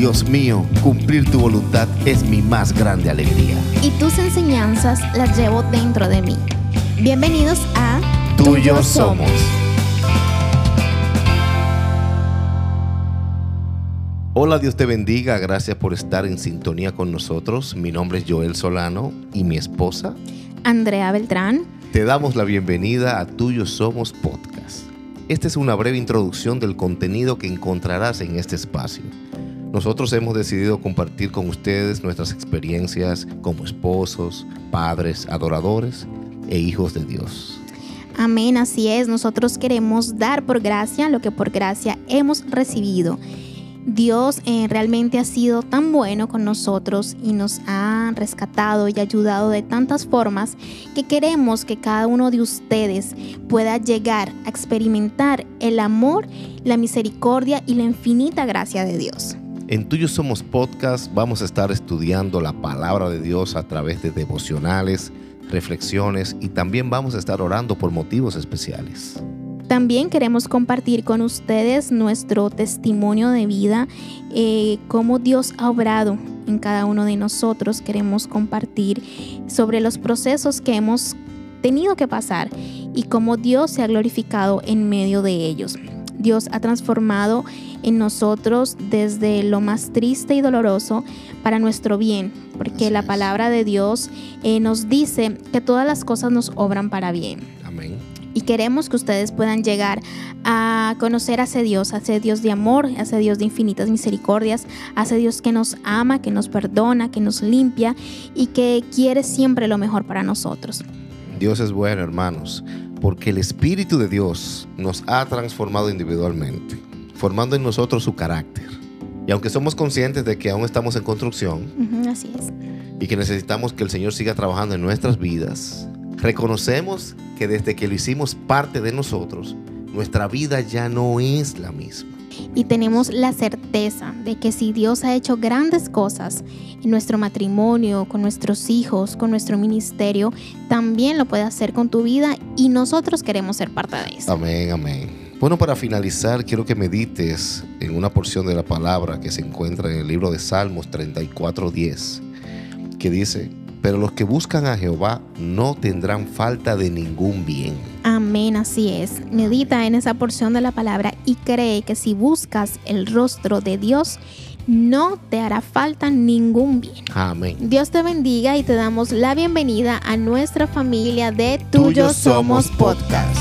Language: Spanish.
Dios mío, cumplir tu voluntad es mi más grande alegría. Y tus enseñanzas las llevo dentro de mí. Bienvenidos a Tuyos somos. Hola, Dios te bendiga. Gracias por estar en sintonía con nosotros. Mi nombre es Joel Solano y mi esposa, Andrea Beltrán. Te damos la bienvenida a Tuyos Somos Podcast. Esta es una breve introducción del contenido que encontrarás en este espacio. Nosotros hemos decidido compartir con ustedes nuestras experiencias como esposos, padres, adoradores e hijos de Dios. Amén, así es. Nosotros queremos dar por gracia lo que por gracia hemos recibido. Dios eh, realmente ha sido tan bueno con nosotros y nos ha rescatado y ayudado de tantas formas que queremos que cada uno de ustedes pueda llegar a experimentar el amor, la misericordia y la infinita gracia de Dios. En Tuyo Somos Podcast vamos a estar estudiando la palabra de Dios a través de devocionales, reflexiones y también vamos a estar orando por motivos especiales. También queremos compartir con ustedes nuestro testimonio de vida, eh, cómo Dios ha obrado en cada uno de nosotros. Queremos compartir sobre los procesos que hemos tenido que pasar y cómo Dios se ha glorificado en medio de ellos. Dios ha transformado en nosotros desde lo más triste y doloroso para nuestro bien, porque la palabra de Dios eh, nos dice que todas las cosas nos obran para bien. Amén y queremos que ustedes puedan llegar a conocer a ese Dios, a ese Dios de amor, a ese Dios de infinitas misericordias, a ese Dios que nos ama, que nos perdona, que nos limpia y que quiere siempre lo mejor para nosotros. Dios es bueno, hermanos, porque el Espíritu de Dios nos ha transformado individualmente, formando en nosotros su carácter. Y aunque somos conscientes de que aún estamos en construcción, así es. y que necesitamos que el Señor siga trabajando en nuestras vidas, reconocemos que desde que lo hicimos parte de nosotros, nuestra vida ya no es la misma. Y tenemos la certeza de que si Dios ha hecho grandes cosas en nuestro matrimonio, con nuestros hijos, con nuestro ministerio, también lo puede hacer con tu vida y nosotros queremos ser parte de eso. Amén, amén. Bueno, para finalizar, quiero que medites en una porción de la palabra que se encuentra en el libro de Salmos 34:10, que dice, pero los que buscan a Jehová no tendrán falta de ningún bien. Amén, así es. Medita en esa porción de la palabra y cree que si buscas el rostro de Dios, no te hará falta ningún bien. Amén. Dios te bendiga y te damos la bienvenida a nuestra familia de Tuyo, Somos Podcast.